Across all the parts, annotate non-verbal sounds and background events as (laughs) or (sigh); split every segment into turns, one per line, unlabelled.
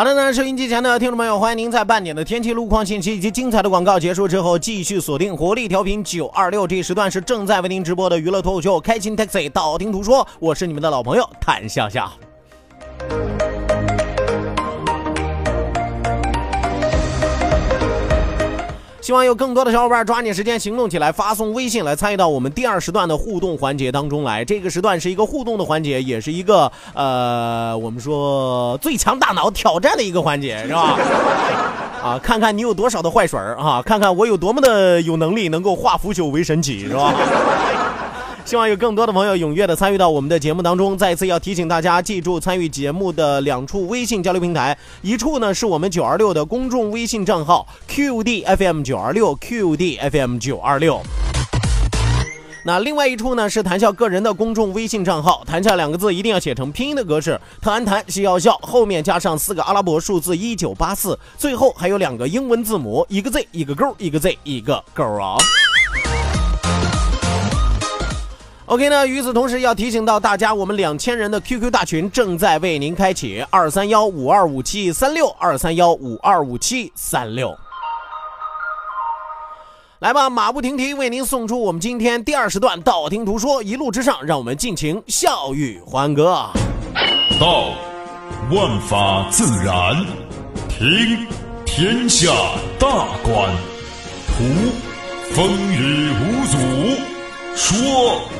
好的呢，收音机前的听众朋友，欢迎您在半点的天气、路况信息以及精彩的广告结束之后，继续锁定活力调频九二六，这一时段是正在为您直播的娱乐脱口秀《开心 Taxi》，道听途说，我是你们的老朋友谭笑笑。希望有更多的小伙伴抓紧时间行动起来，发送微信来参与到我们第二时段的互动环节当中来。这个时段是一个互动的环节，也是一个呃，我们说最强大脑挑战的一个环节，是吧？(laughs) 啊，看看你有多少的坏水啊，看看我有多么的有能力能够化腐朽为神奇，是吧？希望有更多的朋友踊跃的参与到我们的节目当中。再次要提醒大家，记住参与节目的两处微信交流平台，一处呢是我们九二六的公众微信账号 QDFM 九二六 QDFM 九二六。那另外一处呢是谈笑个人的公众微信账号，谈笑两个字一定要写成拼音的格式，谈谈是要笑，后面加上四个阿拉伯数字一九八四，最后还有两个英文字母，一个 Z 一个勾，一个 Z 一个勾啊。OK 呢，与此同时要提醒到大家，我们两千人的 QQ 大群正在为您开启，二三幺五二五七三六二三幺五二五七三六。来吧，马不停蹄为您送出我们今天第二时段道听途说，一路之上，让我们尽情笑语欢歌。
道，万法自然；听，天下大观；图，风雨无阻；说。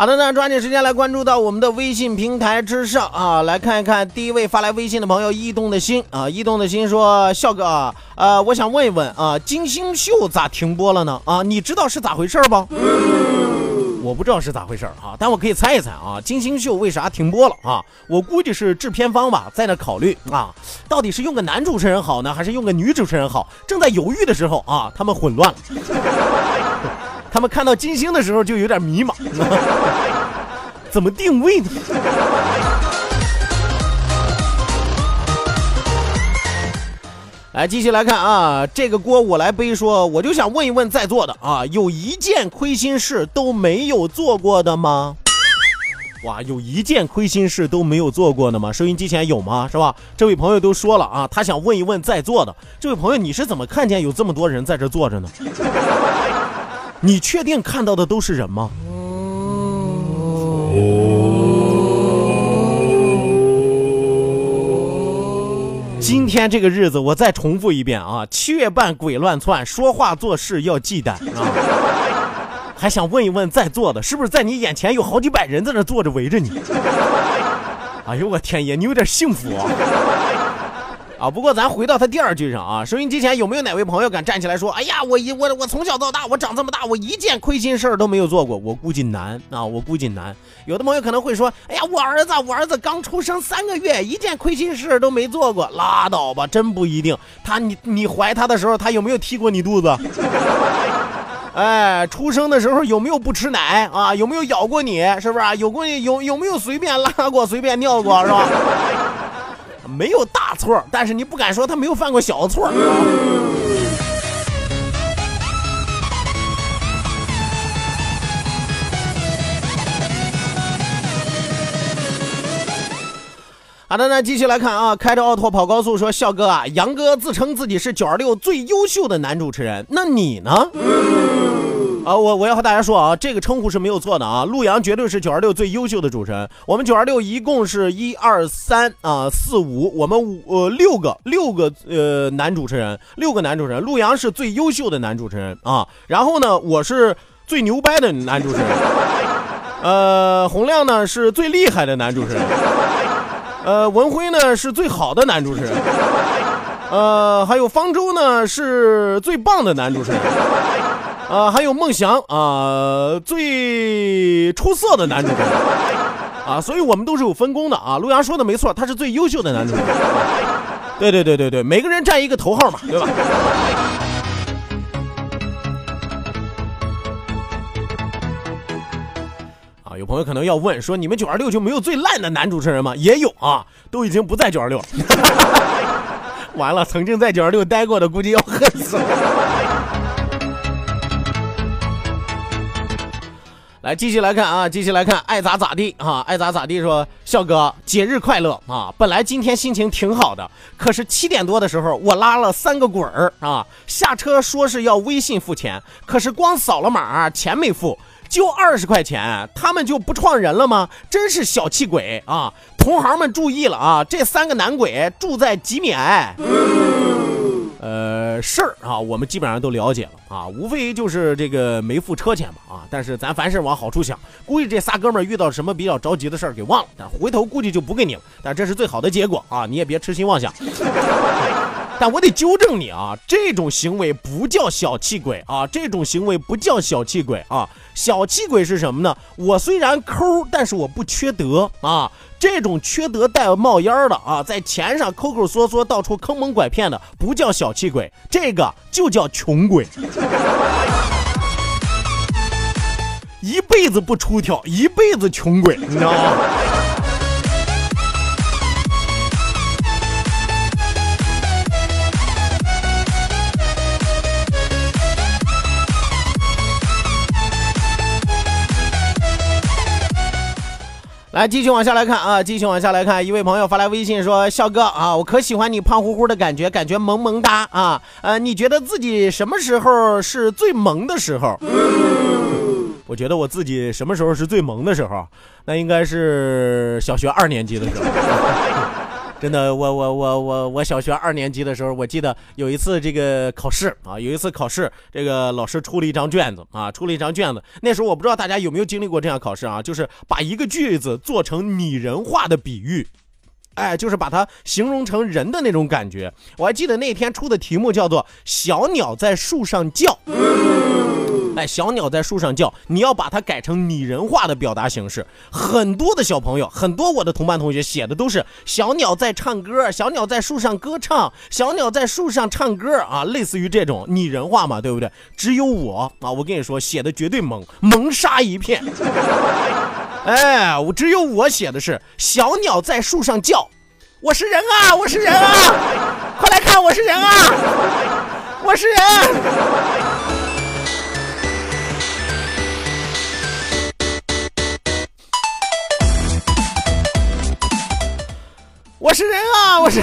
好的那，抓紧时间来关注到我们的微信平台之上啊，来看一看第一位发来微信的朋友异动的心啊，异动的心说笑哥，呃，我想问一问啊，金星秀咋停播了呢？啊，你知道是咋回事不？我不知道是咋回事啊，但我可以猜一猜啊，金星秀为啥停播了啊？我估计是制片方吧，在那考虑啊，到底是用个男主持人好呢，还是用个女主持人好？正在犹豫的时候啊，他们混乱了。他们看到金星的时候就有点迷茫，(laughs) 怎么定位呢？来，继续来看啊，这个锅我来背。说，我就想问一问在座的啊，有一件亏心事都没有做过的吗？哇，有一件亏心事都没有做过的吗？收音机前有吗？是吧？这位朋友都说了啊，他想问一问在座的这位朋友，你是怎么看见有这么多人在这坐着呢？你确定看到的都是人吗？今天这个日子，我再重复一遍啊！七月半鬼乱窜，说话做事要忌惮啊！还想问一问在座的，是不是在你眼前有好几百人在那坐着围着你？哎呦我天爷，你有点幸福啊！啊，不过咱回到他第二句上啊，收音机前有没有哪位朋友敢站起来说，哎呀，我一我我从小到大，我长这么大，我一件亏心事儿都没有做过。我估计难啊，我估计难。有的朋友可能会说，哎呀，我儿子，我儿子刚出生三个月，一件亏心事儿都没做过。拉倒吧，真不一定。他你你怀他的时候，他有没有踢过你肚子？(laughs) 哎，出生的时候有没有不吃奶啊？有没有咬过你？是不是？有过有有没有随便拉过、随便尿过？是吧？没有大错，但是你不敢说他没有犯过小错。好的，那继续来看啊，开着奥拓跑高速说，笑哥啊，杨哥自称自己是九二六最优秀的男主持人，那你呢？啊，我我要和大家说啊，这个称呼是没有错的啊，陆阳绝对是九二六最优秀的主持人。我们九二六一共是一二三啊四五，我们五呃六个六个呃男主持人，六个男主持人，陆阳是最优秀的男主持人啊。然后呢，我是最牛掰的男主持人，呃，洪亮呢是最厉害的男主持人。呃，文辉呢是最好的男主持人，呃，还有方舟呢是最棒的男主持人，啊，还有孟祥啊最出色的男主持人，啊，所以我们都是有分工的啊。陆阳说的没错，他是最优秀的男主持人，对对对对对，每个人占一个头号嘛，对吧？啊有朋友可能要问说：“你们九二六就没有最烂的男主持人吗？”也有啊，都已经不在九二六了。(laughs) 完了，曾经在九二六待过的，估计要恨死了。来，继续来看啊，继续来看，爱咋咋地啊，爱咋咋地。说笑哥，节日快乐啊！本来今天心情挺好的，可是七点多的时候，我拉了三个滚儿啊，下车说是要微信付钱，可是光扫了码，钱没付。就二十块钱，他们就不创人了吗？真是小气鬼啊！同行们注意了啊！这三个男鬼住在吉米埃。呃，事儿啊，我们基本上都了解了啊，无非就是这个没付车钱嘛啊。但是咱凡事往好处想，估计这仨哥们儿遇到什么比较着急的事儿给忘了，但回头估计就不给你了。但这是最好的结果啊，你也别痴心妄想。但我得纠正你啊，这种行为不叫小气鬼啊，这种行为不叫小气鬼啊，小气鬼是什么呢？我虽然抠，但是我不缺德啊，这种缺德带冒烟的啊，在钱上抠抠缩缩，到处坑蒙拐骗的，不叫小气鬼，这个就叫穷鬼，一辈子不出挑，一辈子穷鬼，你知道吗？来，继续往下来看啊，继续往下来看，一位朋友发来微信说：“笑哥啊，我可喜欢你胖乎乎的感觉，感觉萌萌哒啊。呃，你觉得自己什么时候是最萌的时候？我觉得我自己什么时候是最萌的时候？那应该是小学二年级的时候。”真的，我我我我我小学二年级的时候，我记得有一次这个考试啊，有一次考试，这个老师出了一张卷子啊，出了一张卷子。那时候我不知道大家有没有经历过这样考试啊，就是把一个句子做成拟人化的比喻，哎，就是把它形容成人的那种感觉。我还记得那天出的题目叫做“小鸟在树上叫”。小鸟在树上叫，你要把它改成拟人化的表达形式。很多的小朋友，很多我的同班同学写的都是小鸟在唱歌，小鸟在树上歌唱，小鸟在树上唱歌啊，类似于这种拟人化嘛，对不对？只有我啊，我跟你说，写的绝对萌，萌杀一片。(laughs) 哎，我只有我写的是小鸟在树上叫，我是人啊，我是人啊，快来看，我是人啊，我是人。我是人啊！我是，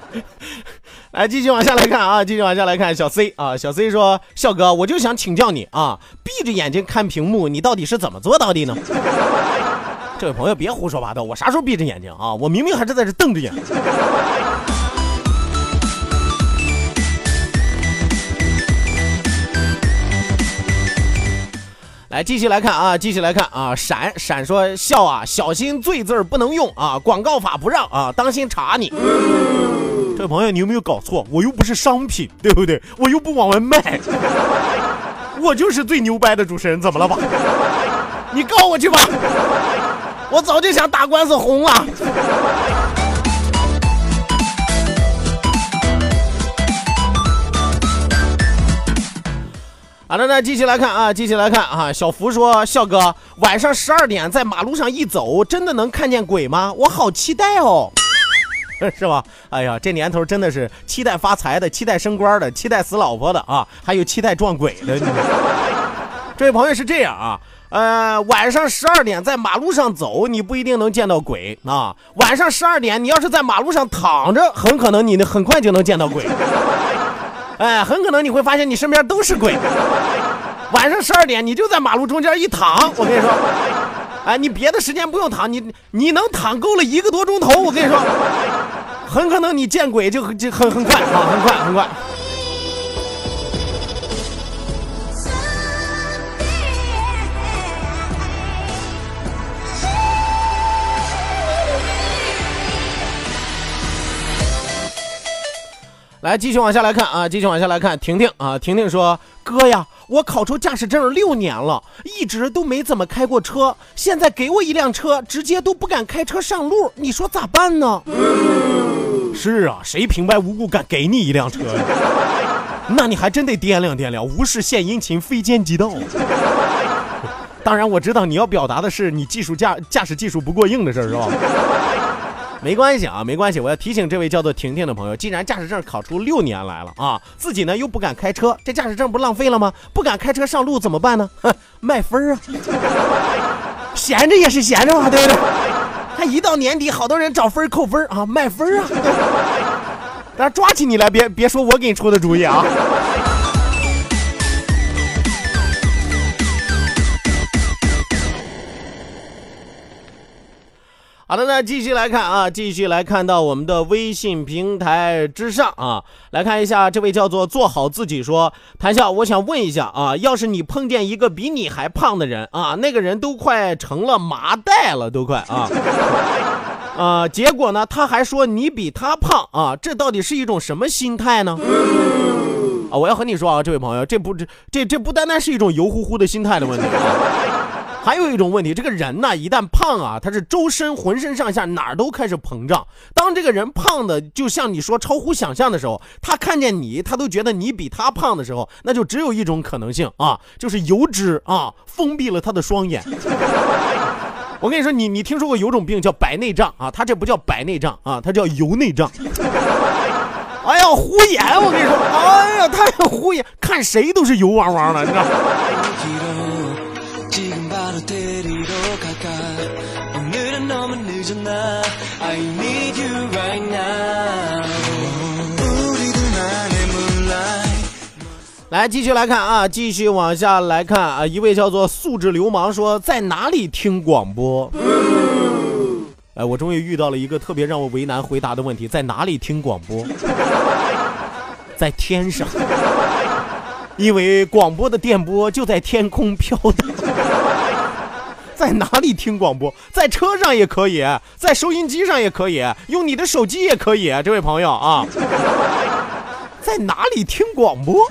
(laughs) 来继续往下来看啊，继续往下来看。小 C 啊，小 C 说：“笑哥，我就想请教你啊，闭着眼睛看屏幕，你到底是怎么做到的呢？”这位朋友别胡说八道，我啥时候闭着眼睛啊？我明明还是在这瞪着眼。来，继续来看啊，继续来看啊！闪闪说笑啊，小心“罪”字不能用啊，广告法不让啊，当心查你。(laughs) 这位朋友，你有没有搞错？我又不是商品，对不对？我又不往外卖，我就是最牛掰的主持人，怎么了吧？你告我去吧，我早就想打官司红了。好的，那继续来看啊，继续来看啊。小福说：“笑哥，晚上十二点在马路上一走，真的能看见鬼吗？我好期待哦。(laughs) ”是吧？哎呀，这年头真的是期待发财的，期待升官的，期待死老婆的啊，还有期待撞鬼的。这位朋友是这样啊，呃，晚上十二点在马路上走，你不一定能见到鬼啊。晚上十二点，你要是在马路上躺着，很可能你很快就能见到鬼。哎，很可能你会发现你身边都是鬼。晚上十二点，你就在马路中间一躺，我跟你说，哎，你别的时间不用躺，你你能躺够了一个多钟头，我跟你说，很可能你见鬼就就很很快啊，很快很快。来，继续往下来看啊，继续往下来看。婷婷啊，婷婷说：“哥呀，我考出驾驶证六年了，一直都没怎么开过车，现在给我一辆车，直接都不敢开车上路，你说咋办呢？”是啊，谁平白无故敢给你一辆车呀？(laughs) 那你还真得掂量掂量，无事献殷勤，非奸即盗。当然，我知道你要表达的是你技术驾驾驶技术不过硬的事儿，是吧？(laughs) 没关系啊，没关系。我要提醒这位叫做婷婷的朋友，既然驾驶证考出六年来了啊，自己呢又不敢开车，这驾驶证不浪费了吗？不敢开车上路怎么办呢？哼，卖分啊！(laughs) 闲着也是闲着嘛，对不对？他一到年底，好多人找分扣分啊，卖分啊！但是抓起你来，别别说我给你出的主意啊！好的，那继续来看啊，继续来看到我们的微信平台之上啊，来看一下这位叫做做好自己说，谭笑，我想问一下啊，要是你碰见一个比你还胖的人啊，那个人都快成了麻袋了，都快啊，(laughs) 啊，结果呢，他还说你比他胖啊，这到底是一种什么心态呢？啊，我要和你说啊，这位朋友，这不这这这不单单是一种油乎乎的心态的问题啊。还有一种问题，这个人呢，一旦胖啊，他是周身浑身上下哪儿都开始膨胀。当这个人胖的就像你说超乎想象的时候，他看见你，他都觉得你比他胖的时候，那就只有一种可能性啊，就是油脂啊封闭了他的双眼。(laughs) 我跟你说，你你听说过有种病叫白内障啊？他这不叫白内障啊，他叫油内障。哎呀，糊眼！我跟你说，哎呀，太糊眼，看谁都是油汪汪的，你知道。来，继续来看啊，继续往下来看啊，一位叫做素质流氓说，在哪里听广播？哎，我终于遇到了一个特别让我为难回答的问题，在哪里听广播？(laughs) 在天上，因为广播的电波就在天空飘荡。在哪里听广播？在车上也可以，在收音机上也可以，用你的手机也可以。这位朋友啊，(laughs) 在哪里听广播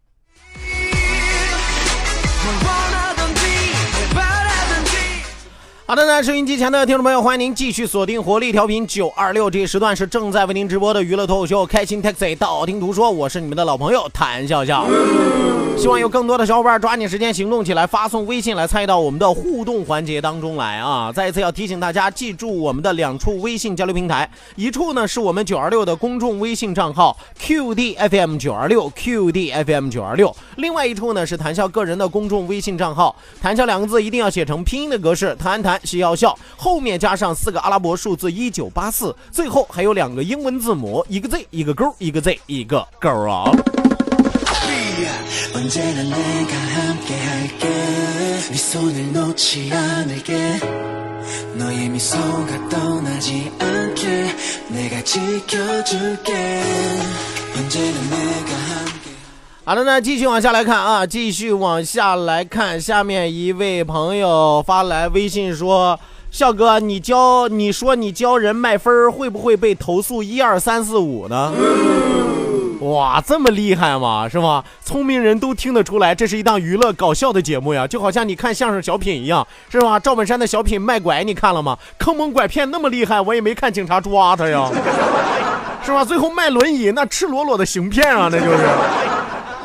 好的，那收音机前的听众朋友，欢迎您继续锁定活力调频九二六，这一时段是正在为您直播的娱乐脱口秀《开心 Taxi》，道听途说，我是你们的老朋友谭笑笑。希望有更多的小伙伴抓紧时间行动起来，发送微信来参与到我们的互动环节当中来啊！再一次要提醒大家，记住我们的两处微信交流平台，一处呢是我们九二六的公众微信账号 QDFM 九二六 QDFM 九二六，另外一处呢是谈笑个人的公众微信账号，谈笑两个字一定要写成拼音的格式，谈谈是要笑，后面加上四个阿拉伯数字一九八四，最后还有两个英文字母，一个 Z 一个勾，一个 Z 一个勾啊！好的，那继续往下来看啊，继续往下来看，下面一位朋友发来微信说：“笑哥，你教你说你教人卖分会不会被投诉一二三四五呢？”哇，这么厉害吗？是吧？聪明人都听得出来，这是一档娱乐搞笑的节目呀，就好像你看相声小品一样，是吧？赵本山的小品卖拐，你看了吗？坑蒙拐骗那么厉害，我也没看警察抓他呀，(laughs) 是吧？最后卖轮椅，那赤裸裸的行骗啊，那就是，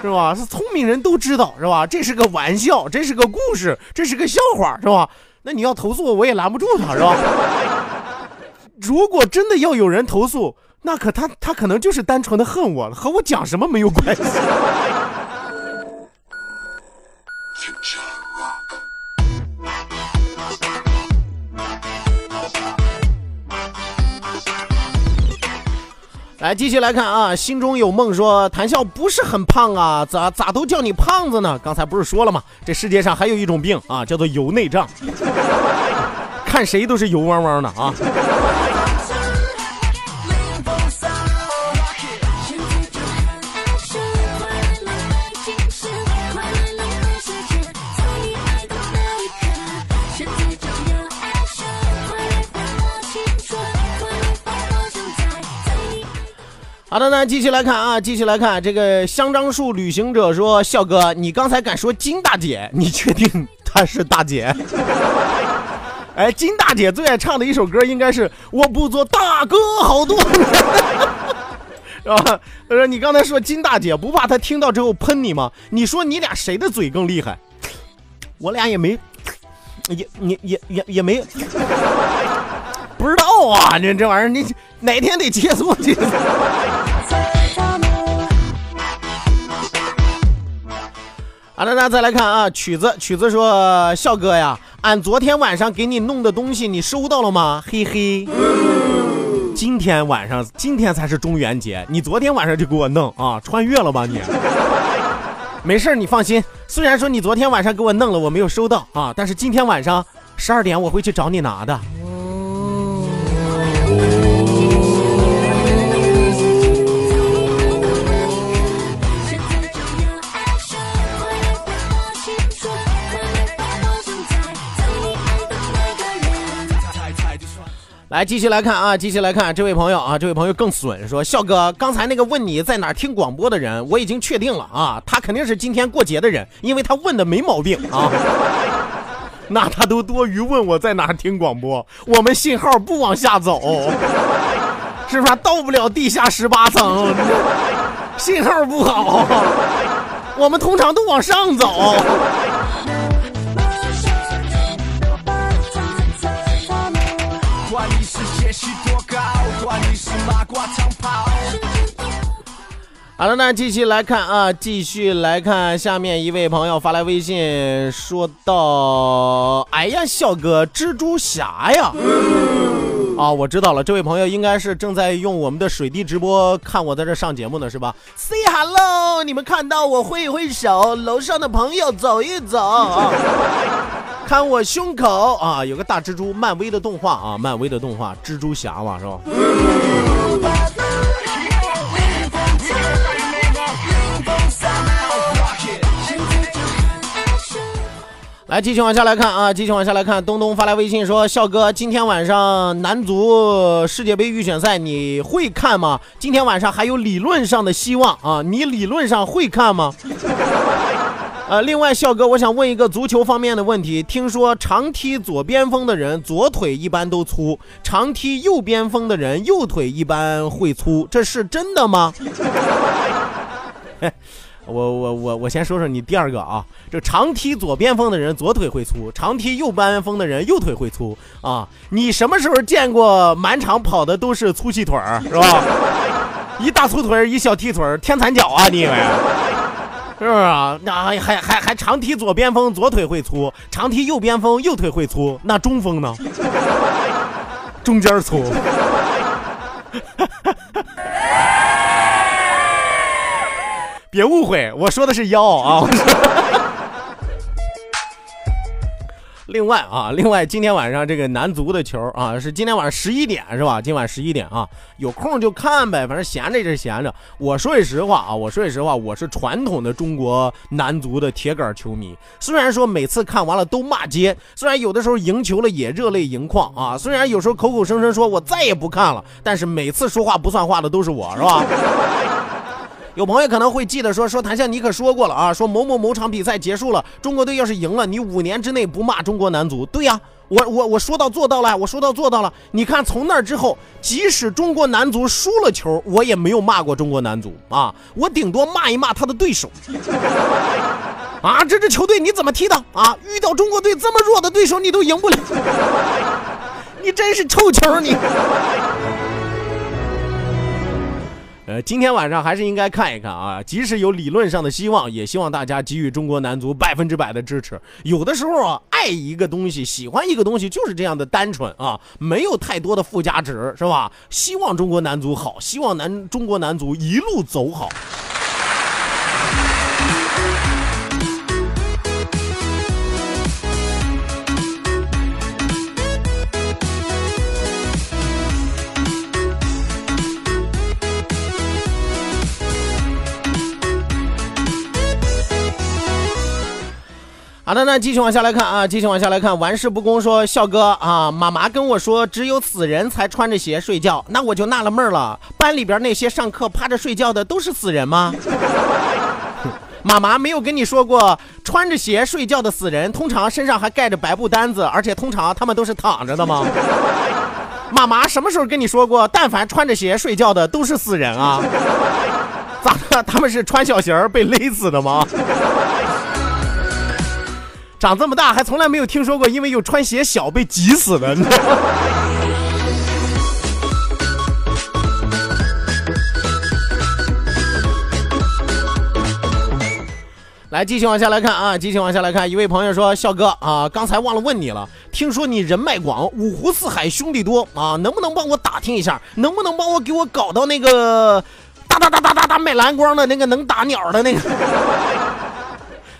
是吧？是聪明人都知道，是吧？这是个玩笑，这是个故事，这是个笑话，是吧？那你要投诉我，我也拦不住他，是吧？(laughs) 如果真的要有人投诉。那可他他可能就是单纯的恨我，和我讲什么没有关系。(laughs) 来继续来看啊，心中有梦说谭笑不是很胖啊，咋咋都叫你胖子呢？刚才不是说了吗？这世界上还有一种病啊，叫做油内障，看谁都是油汪汪的啊。好的，那继续来看啊，继续来看这个香樟树旅行者说：“笑哥，你刚才敢说金大姐，你确定她是大姐？” (laughs) 哎，金大姐最爱唱的一首歌应该是《我不做大哥好多年》，(laughs) 是吧？他说你刚才说金大姐，不怕她听到之后喷你吗？你说你俩谁的嘴更厉害？(tsk) 我俩也没，也也也也也没，(laughs) 不知道啊！你这玩意儿，你哪天得接触接触。好的，那再来看啊，曲子曲子说，笑哥呀，俺昨天晚上给你弄的东西，你收到了吗？嘿嘿，今天晚上，今天才是中元节，你昨天晚上就给我弄啊，穿越了吧你？没事你放心。虽然说你昨天晚上给我弄了，我没有收到啊，但是今天晚上十二点我会去找你拿的。来，继续来看啊，继续来看这位朋友啊，这位朋友更损，说笑哥，刚才那个问你在哪听广播的人，我已经确定了啊，他肯定是今天过节的人，因为他问的没毛病啊。(laughs) 那他都多余问我在哪听广播，我们信号不往下走，(laughs) 是不是到不了地下十八层？(laughs) 信号不好，我们通常都往上走。好了，那继续来看啊，继续来看下面一位朋友发来微信，说到：“哎呀，笑哥，蜘蛛侠呀！”啊，我知道了，这位朋友应该是正在用我们的水滴直播看我在这上节目呢，是吧？Say hello，你们看到我挥一挥手，楼上的朋友走一走，看我胸口啊，有个大蜘蛛，漫威的动画啊，漫威的动画，蜘蛛侠嘛，是吧？来，继续往下来看啊！继续往下来看，东东发来微信说：“笑哥，今天晚上男足世界杯预选赛你会看吗？今天晚上还有理论上的希望啊！你理论上会看吗？”呃，另外，笑哥，我想问一个足球方面的问题：听说长踢左边锋的人左腿一般都粗，长踢右边锋的人右腿一般会粗，这是真的吗？(laughs) 我我我我先说说你第二个啊，这长踢左边锋的人左腿会粗，长踢右边锋的人右腿会粗啊。你什么时候见过满场跑的都是粗细腿儿是吧？(laughs) 一大粗腿儿一小踢腿儿天残脚啊？你以为？是不是啊？那还还还长踢左边锋左腿会粗，长踢右边锋右腿会粗，那中锋呢？(laughs) 中间粗。(laughs) 别误会，我说的是腰啊！另外啊，另外今天晚上这个男足的球啊，是今天晚上十一点是吧？今晚十一点啊，有空就看呗，反正闲着也是闲着。我说句实话啊，我说句实话，我是传统的中国男足的铁杆球迷。虽然说每次看完了都骂街，虽然有的时候赢球了也热泪盈眶啊，虽然有时候口口声声说我再也不看了，但是每次说话不算话的都是我，是吧？有朋友可能会记得说说谭笑，你可说过了啊，说某某某场比赛结束了，中国队要是赢了，你五年之内不骂中国男足。对呀，我我我说到做到了，我说到做到了。你看从那之后，即使中国男足输了球，我也没有骂过中国男足啊，我顶多骂一骂他的对手。啊，这支球队你怎么踢的啊？遇到中国队这么弱的对手，你都赢不了，(laughs) 你真是臭球你。呃，今天晚上还是应该看一看啊，即使有理论上的希望，也希望大家给予中国男足百分之百的支持。有的时候啊，爱一个东西，喜欢一个东西，就是这样的单纯啊，没有太多的附加值，是吧？希望中国男足好，希望男中国男足一路走好。好的，那继续往下来看啊，继续往下来看。玩世不恭说，笑哥啊，妈妈跟我说，只有死人才穿着鞋睡觉，那我就纳了闷了，班里边那些上课趴着睡觉的都是死人吗？(laughs) 妈妈没有跟你说过，穿着鞋睡觉的死人通常身上还盖着白布单子，而且通常他们都是躺着的吗？妈妈什么时候跟你说过，但凡穿着鞋睡觉的都是死人啊？(laughs) 咋的？他们是穿小鞋被勒死的吗？长这么大还从来没有听说过，因为有穿鞋小被挤死的。(laughs) 来，继续往下来看啊，继续往下来看。一位朋友说：“笑哥啊，刚才忘了问你了，听说你人脉广，五湖四海兄弟多啊，能不能帮我打听一下？能不能帮我给我搞到那个哒哒哒哒哒哒卖蓝光的那个能打鸟的那个？” (laughs)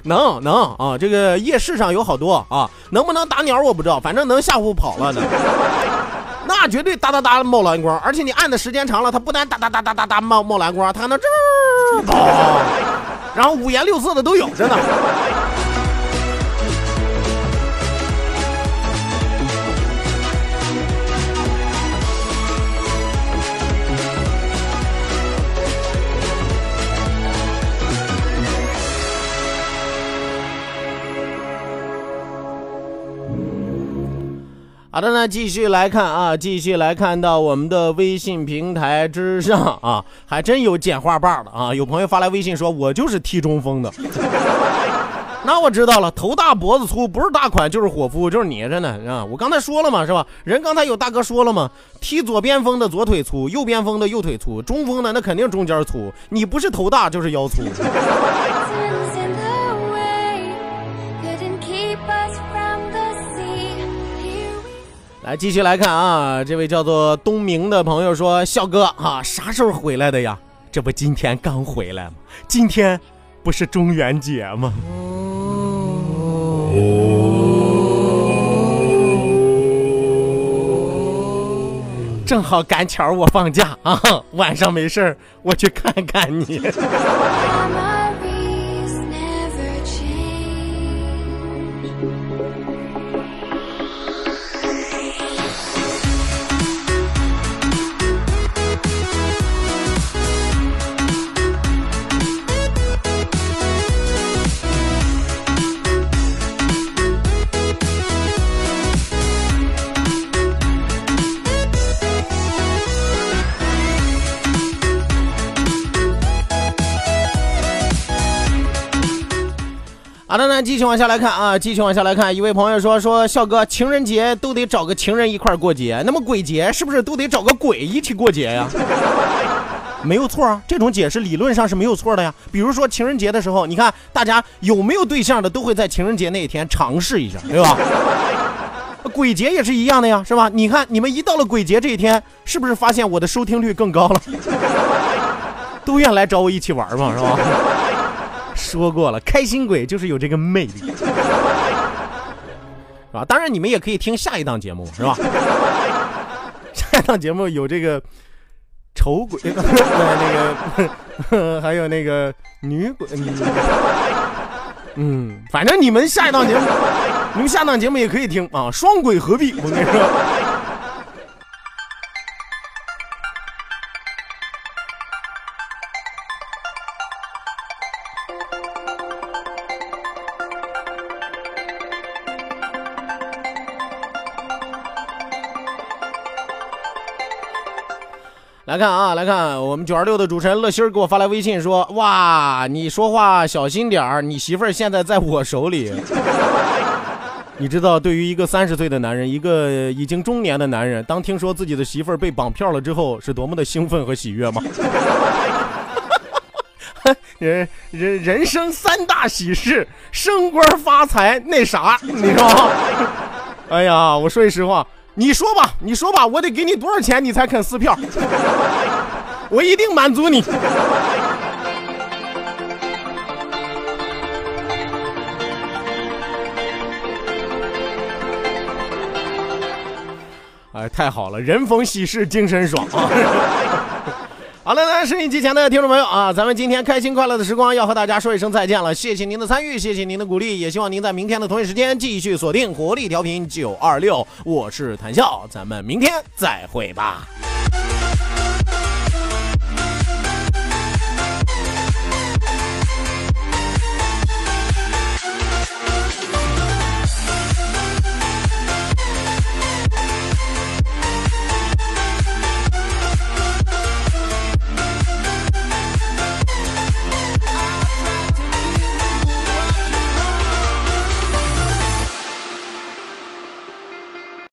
能能啊，这个夜市上有好多啊，能不能打鸟我不知道，反正能吓唬跑了的，(laughs) 那绝对哒哒哒冒蓝光，而且你按的时间长了，它不但哒哒哒哒哒哒冒冒蓝光，它还能吱啊，然后五颜六色的都有，真的。好的，那继续来看啊，继续来看到我们的微信平台之上啊，还真有简化棒的啊！有朋友发来微信说，我就是踢中锋的。(laughs) 那我知道了，头大脖子粗，不是大款就是伙夫，就是你，真的啊！我刚才说了嘛，是吧？人刚才有大哥说了嘛，踢左边锋的左腿粗，右边锋的右腿粗，中锋的那肯定中间粗。你不是头大就是腰粗。(laughs) 来，继续来看啊，这位叫做东明的朋友说：“笑哥啊，啥时候回来的呀？这不今天刚回来吗？今天不是中元节吗？正好赶巧我放假啊，晚上没事我去看看你。”好的，那继续往下来看啊，继续往下来看。一位朋友说：“说笑哥，情人节都得找个情人一块过节，那么鬼节是不是都得找个鬼一起过节呀？” (laughs) 没有错啊，这种解释理论上是没有错的呀。比如说情人节的时候，你看大家有没有对象的都会在情人节那一天尝试一下，对吧？鬼节也是一样的呀，是吧？你看你们一到了鬼节这一天，是不是发现我的收听率更高了？(laughs) 都愿来找我一起玩嘛，是吧？说过了，开心鬼就是有这个魅力。(laughs) 是吧？当然，你们也可以听下一档节目，是吧？(laughs) 下一档节目有这个丑鬼，(laughs) 那个还有那个女鬼，嗯，反正你们下一档节目，你们下档节目也可以听啊，双轨合璧，我跟你说。来看啊，来看我们九二六的主持人乐心儿给我发来微信说：“哇，你说话小心点儿，你媳妇儿现在在我手里。(laughs) 你知道，对于一个三十岁的男人，一个已经中年的男人，当听说自己的媳妇儿被绑票了之后，是多么的兴奋和喜悦吗？人人人生三大喜事：升官发财，那啥，你说？(laughs) 哎呀，我说句实话。”你说吧，你说吧，我得给你多少钱你才肯撕票？(laughs) 我一定满足你。哎，太好了，人逢喜事精神爽啊！好了，来收音机前的听众朋友啊，咱们今天开心快乐的时光要和大家说一声再见了，谢谢您的参与，谢谢您的鼓励，也希望您在明天的同一时间继续锁定活力调频九二六，我是谭笑，咱们明天再会吧。